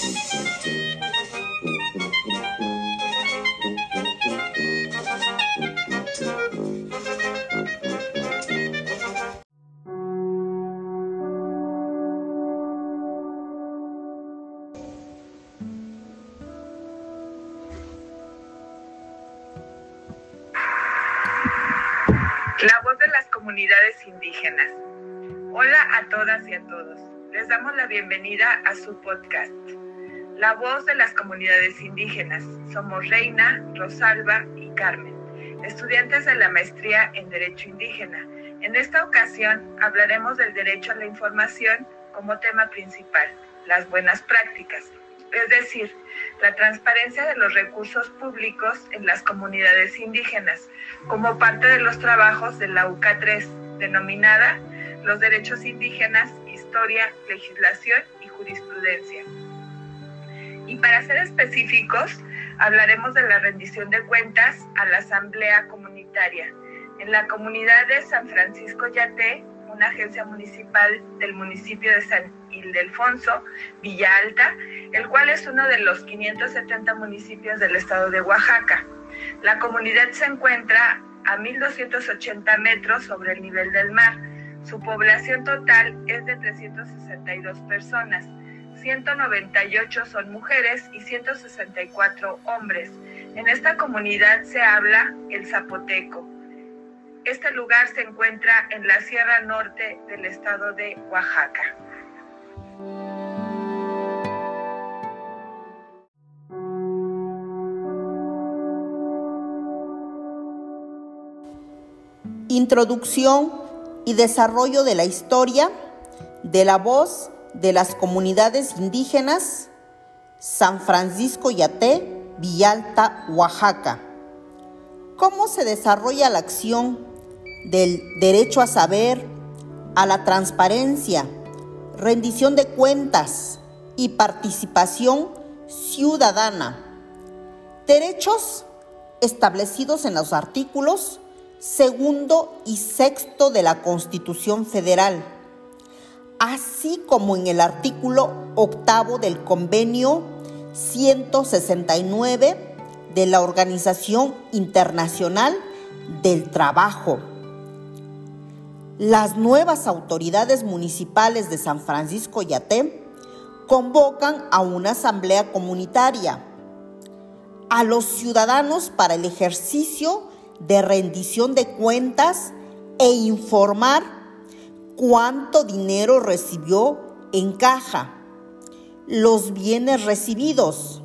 La voz de las comunidades indígenas. Hola a todas y a todos. Les damos la bienvenida a su podcast. La voz de las comunidades indígenas. Somos Reina, Rosalba y Carmen, estudiantes de la maestría en Derecho Indígena. En esta ocasión hablaremos del derecho a la información como tema principal, las buenas prácticas, es decir, la transparencia de los recursos públicos en las comunidades indígenas, como parte de los trabajos de la UCA 3, denominada Los Derechos Indígenas, Historia, Legislación y Jurisprudencia. Y para ser específicos, hablaremos de la rendición de cuentas a la Asamblea Comunitaria en la comunidad de San Francisco Yaté, una agencia municipal del municipio de San Ildefonso, Villa Alta, el cual es uno de los 570 municipios del estado de Oaxaca. La comunidad se encuentra a 1.280 metros sobre el nivel del mar. Su población total es de 362 personas. 198 son mujeres y 164 hombres. En esta comunidad se habla el zapoteco. Este lugar se encuentra en la Sierra Norte del estado de Oaxaca. Introducción y desarrollo de la historia de la voz de las comunidades indígenas San Francisco Yaté, Villalta, Oaxaca. ¿Cómo se desarrolla la acción del derecho a saber, a la transparencia, rendición de cuentas y participación ciudadana? Derechos establecidos en los artículos segundo y sexto de la Constitución Federal, así como en el artículo octavo del convenio 169 de la Organización Internacional del Trabajo. Las nuevas autoridades municipales de San Francisco Yaté convocan a una asamblea comunitaria a los ciudadanos para el ejercicio de rendición de cuentas e informar cuánto dinero recibió en caja, los bienes recibidos,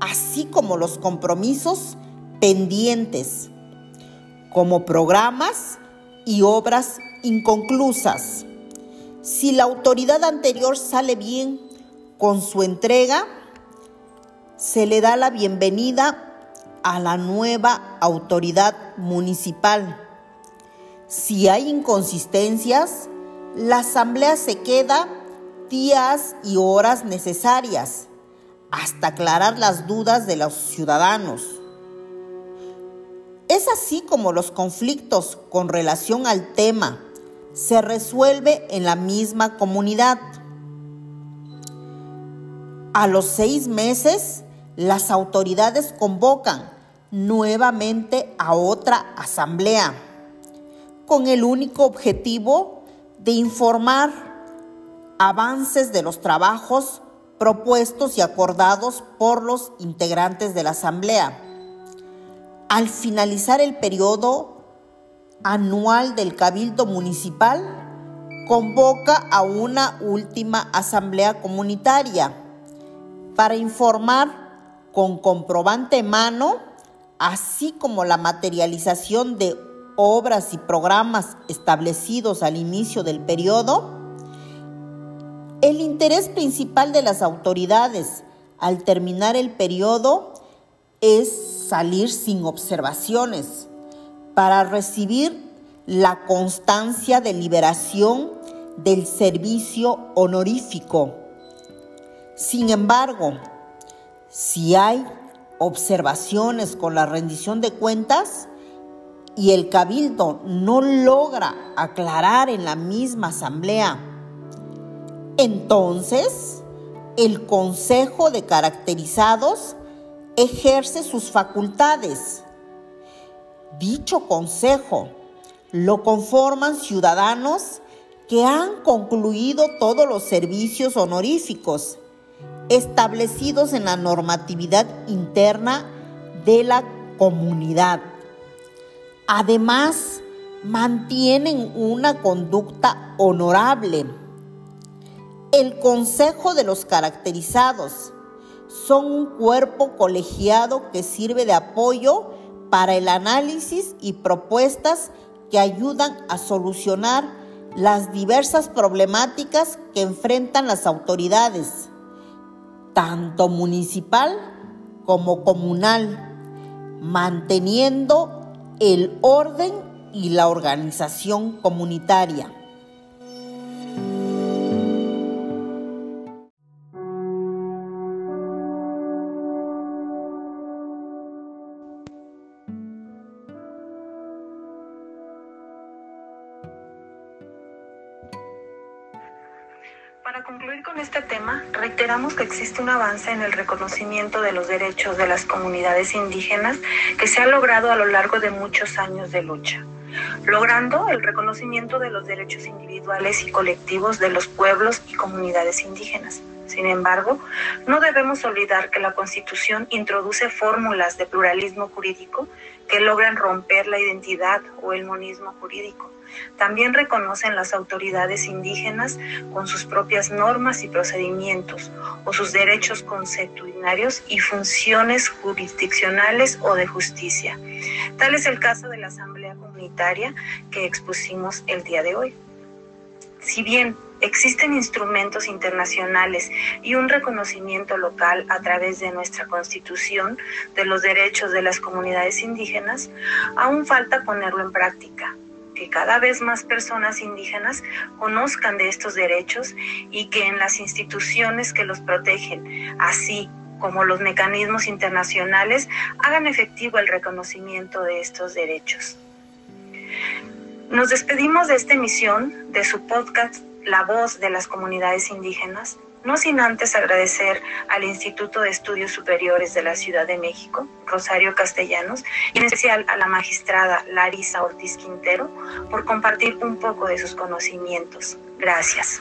así como los compromisos pendientes, como programas y obras inconclusas. Si la autoridad anterior sale bien con su entrega, se le da la bienvenida a la nueva autoridad municipal. Si hay inconsistencias, la asamblea se queda días y horas necesarias hasta aclarar las dudas de los ciudadanos. Es así como los conflictos con relación al tema se resuelve en la misma comunidad. A los seis meses, las autoridades convocan nuevamente a otra asamblea con el único objetivo de informar avances de los trabajos propuestos y acordados por los integrantes de la asamblea. Al finalizar el periodo anual del Cabildo Municipal, convoca a una última asamblea comunitaria para informar con comprobante mano así como la materialización de obras y programas establecidos al inicio del periodo, el interés principal de las autoridades al terminar el periodo es salir sin observaciones para recibir la constancia de liberación del servicio honorífico. Sin embargo, si hay observaciones con la rendición de cuentas y el cabildo no logra aclarar en la misma asamblea, entonces el Consejo de Caracterizados ejerce sus facultades. Dicho consejo lo conforman ciudadanos que han concluido todos los servicios honoríficos establecidos en la normatividad interna de la comunidad. Además, mantienen una conducta honorable. El Consejo de los Caracterizados son un cuerpo colegiado que sirve de apoyo para el análisis y propuestas que ayudan a solucionar las diversas problemáticas que enfrentan las autoridades, tanto municipal como comunal, manteniendo el orden y la organización comunitaria. Para concluir con este tema, reiteramos que existe un avance en el reconocimiento de los derechos de las comunidades indígenas que se ha logrado a lo largo de muchos años de lucha, logrando el reconocimiento de los derechos individuales y colectivos de los pueblos y comunidades indígenas. Sin embargo, no debemos olvidar que la Constitución introduce fórmulas de pluralismo jurídico que logran romper la identidad o el monismo jurídico. También reconocen las autoridades indígenas con sus propias normas y procedimientos o sus derechos consuetudinarios y funciones jurisdiccionales o de justicia. Tal es el caso de la Asamblea Comunitaria que expusimos el día de hoy. Si bien existen instrumentos internacionales y un reconocimiento local a través de nuestra Constitución de los derechos de las comunidades indígenas, aún falta ponerlo en práctica, que cada vez más personas indígenas conozcan de estos derechos y que en las instituciones que los protegen, así como los mecanismos internacionales, hagan efectivo el reconocimiento de estos derechos. Nos despedimos de esta emisión de su podcast La voz de las comunidades indígenas, no sin antes agradecer al Instituto de Estudios Superiores de la Ciudad de México, Rosario Castellanos, y en especial a la magistrada Larisa Ortiz Quintero por compartir un poco de sus conocimientos. Gracias.